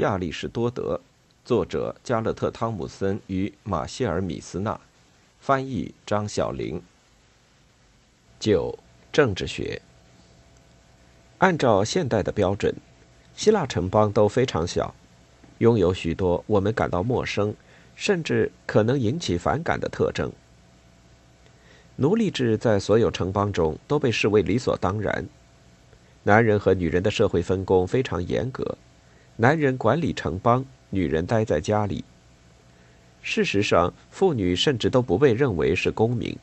亚里士多德，作者加勒特·汤姆森与马歇尔·米斯纳，翻译张小玲。九、政治学。按照现代的标准，希腊城邦都非常小，拥有许多我们感到陌生，甚至可能引起反感的特征。奴隶制在所有城邦中都被视为理所当然。男人和女人的社会分工非常严格，男人管理城邦，女人待在家里。事实上，妇女甚至都不被认为是公民。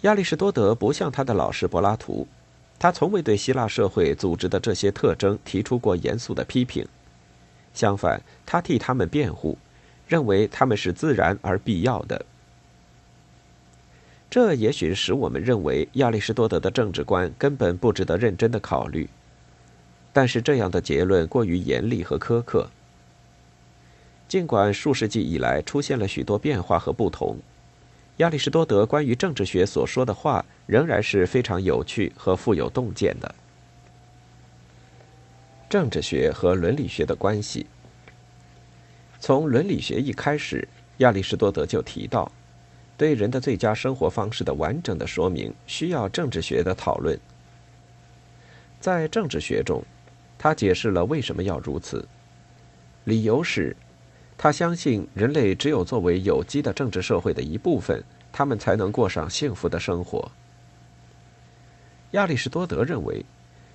亚里士多德不像他的老师柏拉图，他从未对希腊社会组织的这些特征提出过严肃的批评。相反，他替他们辩护，认为他们是自然而必要的。这也许使我们认为亚里士多德的政治观根本不值得认真的考虑，但是这样的结论过于严厉和苛刻。尽管数世纪以来出现了许多变化和不同，亚里士多德关于政治学所说的话仍然是非常有趣和富有洞见的。政治学和伦理学的关系，从伦理学一开始，亚里士多德就提到。对人的最佳生活方式的完整的说明需要政治学的讨论。在政治学中，他解释了为什么要如此。理由是，他相信人类只有作为有机的政治社会的一部分，他们才能过上幸福的生活。亚里士多德认为，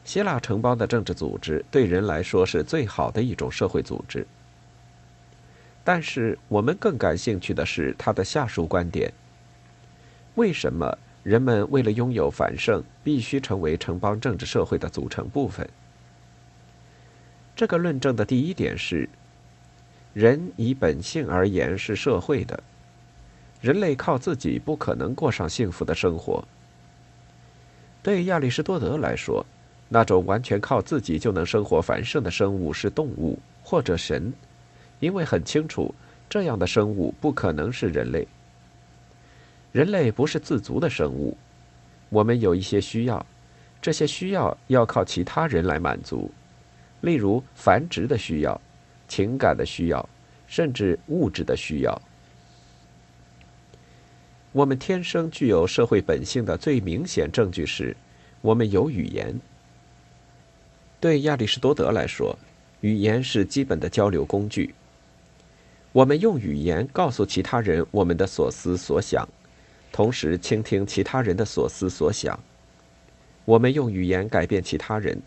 希腊城邦的政治组织对人来说是最好的一种社会组织。但是，我们更感兴趣的是他的下述观点：为什么人们为了拥有繁盛，必须成为城邦政治社会的组成部分？这个论证的第一点是：人以本性而言是社会的，人类靠自己不可能过上幸福的生活。对亚里士多德来说，那种完全靠自己就能生活繁盛的生物是动物或者神。因为很清楚，这样的生物不可能是人类。人类不是自足的生物，我们有一些需要，这些需要要靠其他人来满足，例如繁殖的需要、情感的需要，甚至物质的需要。我们天生具有社会本性的最明显证据是，我们有语言。对亚里士多德来说，语言是基本的交流工具。我们用语言告诉其他人我们的所思所想，同时倾听其他人的所思所想。我们用语言改变其他人，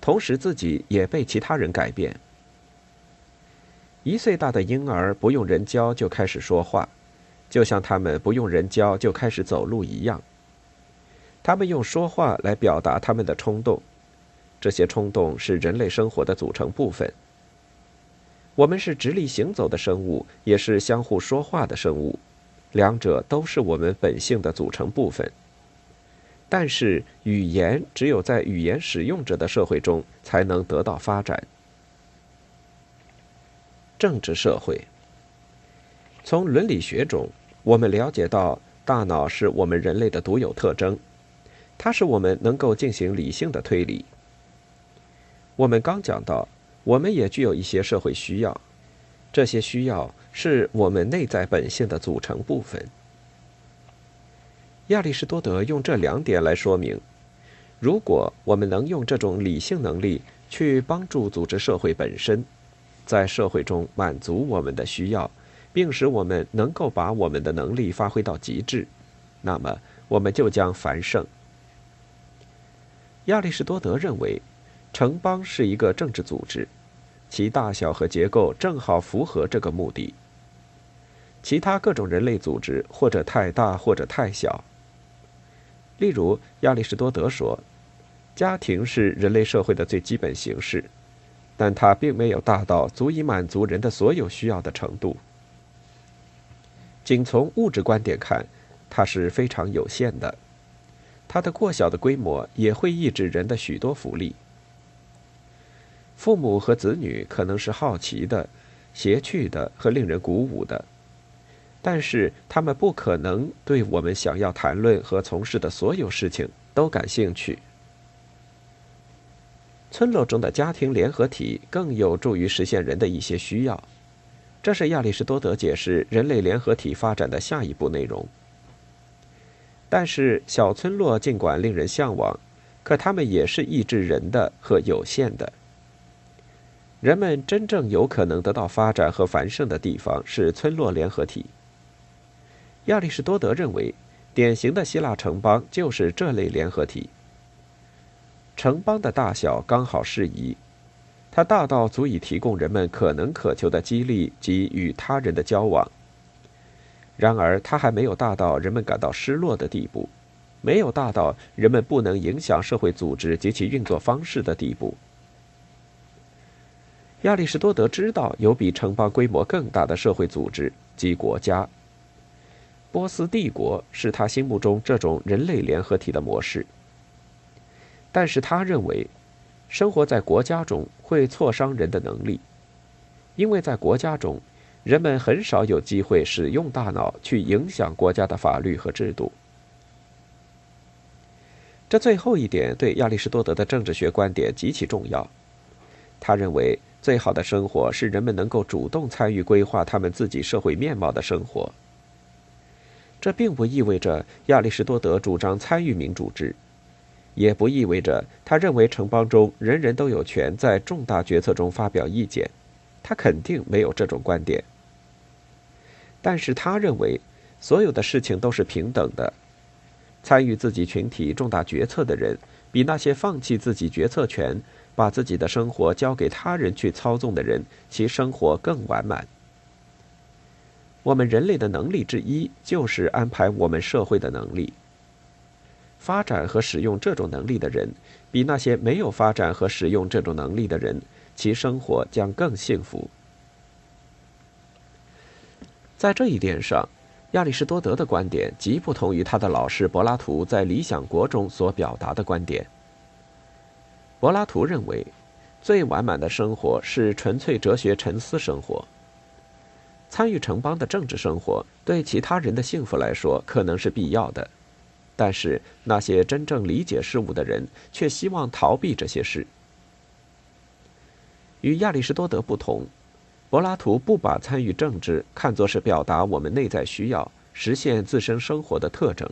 同时自己也被其他人改变。一岁大的婴儿不用人教就开始说话，就像他们不用人教就开始走路一样。他们用说话来表达他们的冲动，这些冲动是人类生活的组成部分。我们是直立行走的生物，也是相互说话的生物，两者都是我们本性的组成部分。但是，语言只有在语言使用者的社会中才能得到发展。政治社会，从伦理学中，我们了解到，大脑是我们人类的独有特征，它使我们能够进行理性的推理。我们刚讲到。我们也具有一些社会需要，这些需要是我们内在本性的组成部分。亚里士多德用这两点来说明：如果我们能用这种理性能力去帮助组织社会本身，在社会中满足我们的需要，并使我们能够把我们的能力发挥到极致，那么我们就将繁盛。亚里士多德认为，城邦是一个政治组织。其大小和结构正好符合这个目的。其他各种人类组织或者太大或者太小。例如，亚里士多德说，家庭是人类社会的最基本形式，但它并没有大到足以满足人的所有需要的程度。仅从物质观点看，它是非常有限的。它的过小的规模也会抑制人的许多福利。父母和子女可能是好奇的、邪趣的和令人鼓舞的，但是他们不可能对我们想要谈论和从事的所有事情都感兴趣。村落中的家庭联合体更有助于实现人的一些需要。这是亚里士多德解释人类联合体发展的下一步内容。但是，小村落尽管令人向往，可它们也是抑制人的和有限的。人们真正有可能得到发展和繁盛的地方是村落联合体。亚里士多德认为，典型的希腊城邦就是这类联合体。城邦的大小刚好适宜，它大到足以提供人们可能渴求的激励及与他人的交往。然而，它还没有大到人们感到失落的地步，没有大到人们不能影响社会组织及其运作方式的地步。亚里士多德知道有比城邦规模更大的社会组织及国家。波斯帝国是他心目中这种人类联合体的模式。但是他认为，生活在国家中会挫伤人的能力，因为在国家中，人们很少有机会使用大脑去影响国家的法律和制度。这最后一点对亚里士多德的政治学观点极其重要。他认为。最好的生活是人们能够主动参与规划他们自己社会面貌的生活。这并不意味着亚里士多德主张参与民主制，也不意味着他认为城邦中人人都有权在重大决策中发表意见。他肯定没有这种观点。但是他认为，所有的事情都是平等的。参与自己群体重大决策的人，比那些放弃自己决策权。把自己的生活交给他人去操纵的人，其生活更完满。我们人类的能力之一就是安排我们社会的能力。发展和使用这种能力的人，比那些没有发展和使用这种能力的人，其生活将更幸福。在这一点上，亚里士多德的观点极不同于他的老师柏拉图在《理想国》中所表达的观点。柏拉图认为，最完满的生活是纯粹哲学沉思生活。参与城邦的政治生活，对其他人的幸福来说可能是必要的，但是那些真正理解事物的人却希望逃避这些事。与亚里士多德不同，柏拉图不把参与政治看作是表达我们内在需要、实现自身生活的特征。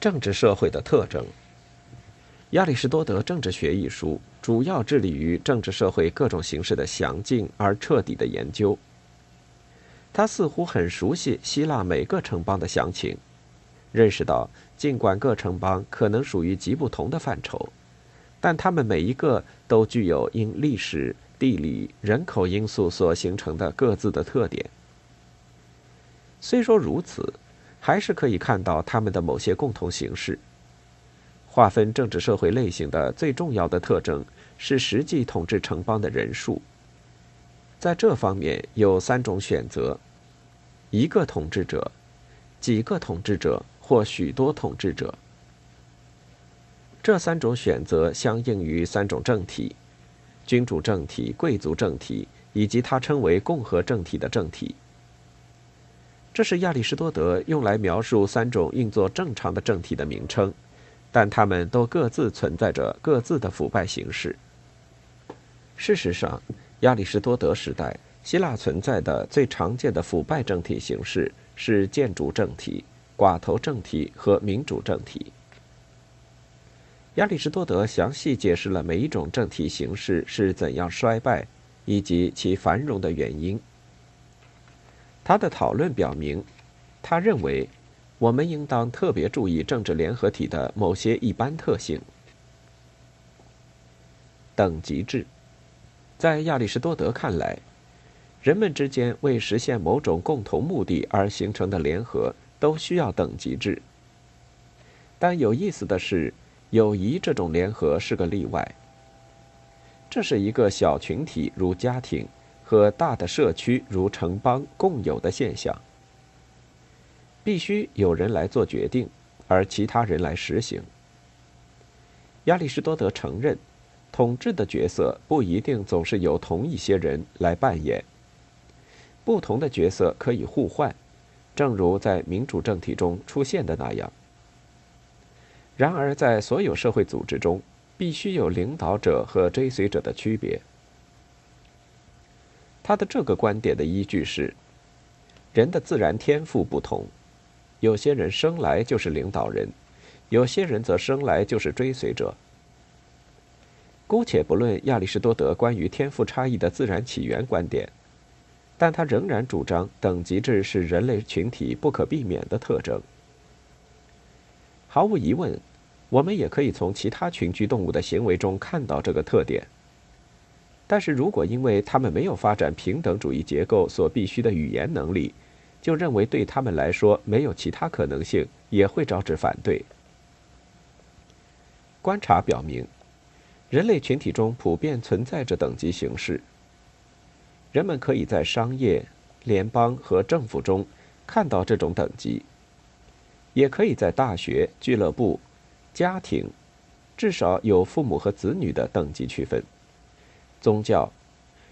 政治社会的特征。亚里士多德政治学一书主要致力于政治社会各种形式的详尽而彻底的研究。他似乎很熟悉希腊每个城邦的详情，认识到尽管各城邦可能属于极不同的范畴，但他们每一个都具有因历史、地理、人口因素所形成的各自的特点。虽说如此，还是可以看到他们的某些共同形式。划分政治社会类型的最重要的特征是实际统治城邦的人数。在这方面有三种选择：一个统治者、几个统治者或许多统治者。这三种选择相应于三种政体：君主政体、贵族政体以及他称为共和政体的政体。这是亚里士多德用来描述三种运作正常的政体的名称。但他们都各自存在着各自的腐败形式。事实上，亚里士多德时代希腊存在的最常见的腐败政体形式是建筑政体、寡头政体和民主政体。亚里士多德详细解释了每一种政体形式是怎样衰败，以及其繁荣的原因。他的讨论表明，他认为。我们应当特别注意政治联合体的某些一般特性。等级制，在亚里士多德看来，人们之间为实现某种共同目的而形成的联合都需要等级制。但有意思的是，友谊这种联合是个例外。这是一个小群体如家庭和大的社区如城邦共有的现象。必须有人来做决定，而其他人来实行。亚里士多德承认，统治的角色不一定总是由同一些人来扮演。不同的角色可以互换，正如在民主政体中出现的那样。然而，在所有社会组织中，必须有领导者和追随者的区别。他的这个观点的依据是：人的自然天赋不同，有些人生来就是领导人，有些人则生来就是追随者。姑且不论亚里士多德关于天赋差异的自然起源观点，但他仍然主张等级制是人类群体不可避免的特征。毫无疑问，我们也可以从其他群居动物的行为中看到这个特点。但是如果因为他们没有发展平等主义结构所必须的语言能力，就认为对他们来说没有其他可能性，也会招致反对。观察表明，人类群体中普遍存在着等级形式。人们可以在商业、联邦和政府中看到这种等级。也可以在大学、俱乐部、家庭，至少有父母和子女的等级区分；宗教，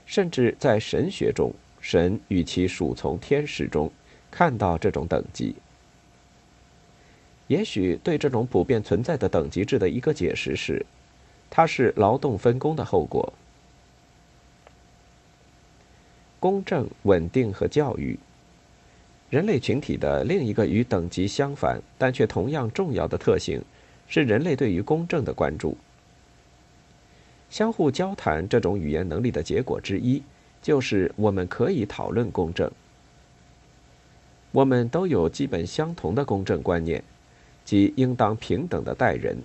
甚至在神学中，神与其属从天使中，看到这种等级。也许对这种普遍存在的等级制的一个解释是，它是劳动分工的后果。公正、稳定和教育。人类群体的另一个与等级相反但却同样重要的特性，是人类对于公正的关注。相互交谈这种语言能力的结果之一，就是我们可以讨论公正。我们都有基本相同的公正观念，即应当平等的待人。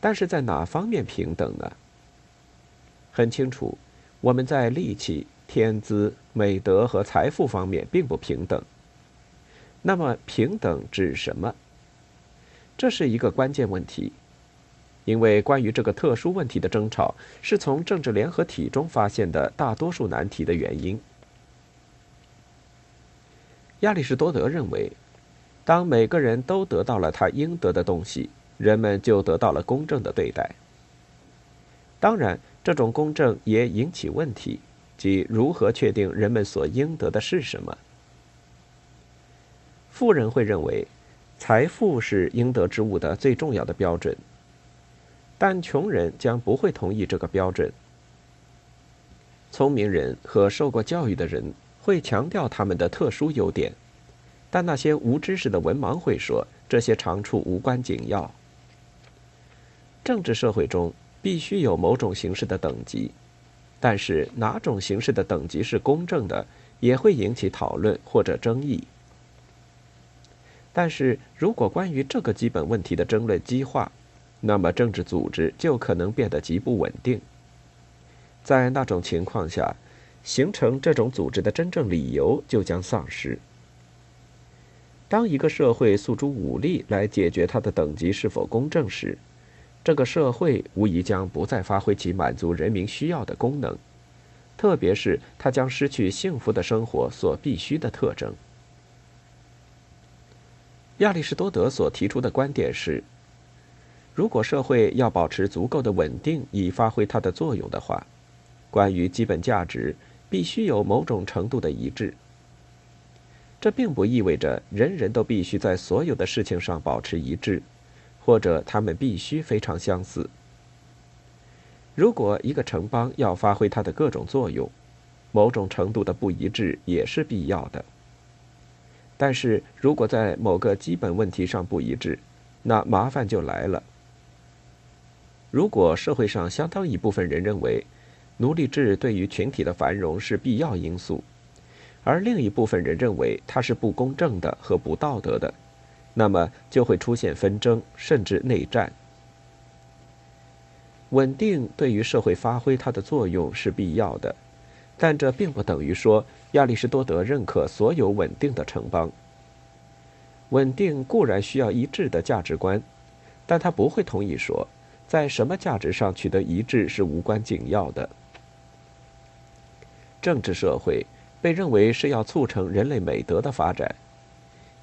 但是在哪方面平等呢？很清楚，我们在力气。天资、美德和财富方面并不平等。那么，平等指什么？这是一个关键问题，因为关于这个特殊问题的争吵是从政治联合体中发现的大多数难题的原因。亚里士多德认为，当每个人都得到了他应得的东西，人们就得到了公正的对待。当然，这种公正也引起问题。即如何确定人们所应得的是什么？富人会认为，财富是应得之物的最重要的标准，但穷人将不会同意这个标准。聪明人和受过教育的人会强调他们的特殊优点，但那些无知识的文盲会说这些长处无关紧要。政治社会中必须有某种形式的等级。但是哪种形式的等级是公正的，也会引起讨论或者争议。但是如果关于这个基本问题的争论激化，那么政治组织就可能变得极不稳定。在那种情况下，形成这种组织的真正理由就将丧失。当一个社会诉诸武力来解决它的等级是否公正时，这个社会无疑将不再发挥其满足人民需要的功能，特别是它将失去幸福的生活所必须的特征。亚里士多德所提出的观点是：如果社会要保持足够的稳定以发挥它的作用的话，关于基本价值必须有某种程度的一致。这并不意味着人人都必须在所有的事情上保持一致。或者他们必须非常相似。如果一个城邦要发挥它的各种作用，某种程度的不一致也是必要的。但是如果在某个基本问题上不一致，那麻烦就来了。如果社会上相当一部分人认为奴隶制对于群体的繁荣是必要因素，而另一部分人认为它是不公正的和不道德的。那么就会出现纷争，甚至内战。稳定对于社会发挥它的作用是必要的，但这并不等于说亚里士多德认可所有稳定的城邦。稳定固然需要一致的价值观，但他不会同意说，在什么价值上取得一致是无关紧要的。政治社会被认为是要促成人类美德的发展。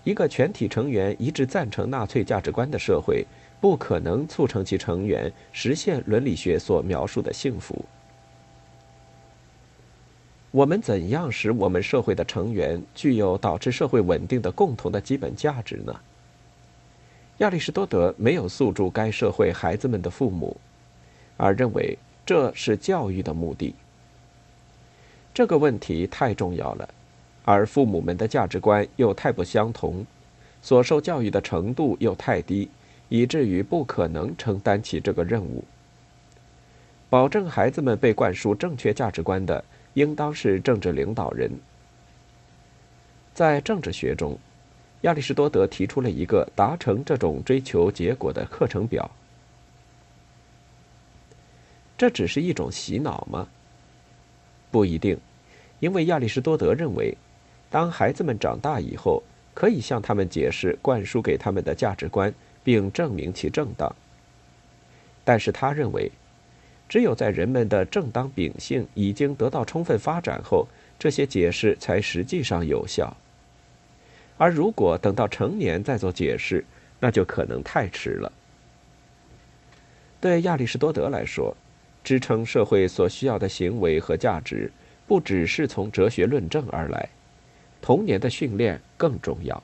一个全体成员一致赞成纳粹价值观的社会，不可能促成其成员实现伦理学所描述的幸福。我们怎样使我们社会的成员具有导致社会稳定的共同的基本价值呢？亚里士多德没有诉诸该社会孩子们的父母，而认为这是教育的目的。这个问题太重要了，而父母们的价值观又太不相同，所受教育的程度又太低，以至于不可能承担起这个任务。保证孩子们被灌输正确价值观的，应当是政治领导人。在政治学中，亚里士多德提出了一个达成这种追求结果的课程表。这只是一种洗脑吗？不一定，因为亚里士多德认为，当孩子们长大以后，可以向他们解释灌输给他们的价值观，并证明其正当。但是他认为，只有在人们的正当秉性已经得到充分发展后，这些解释才实际上有效。而如果等到成年再做解释，那就可能太迟了。对亚里士多德来说，支撑社会所需要的行为和价值，不只是从哲学论证而来，童年的训练更重要。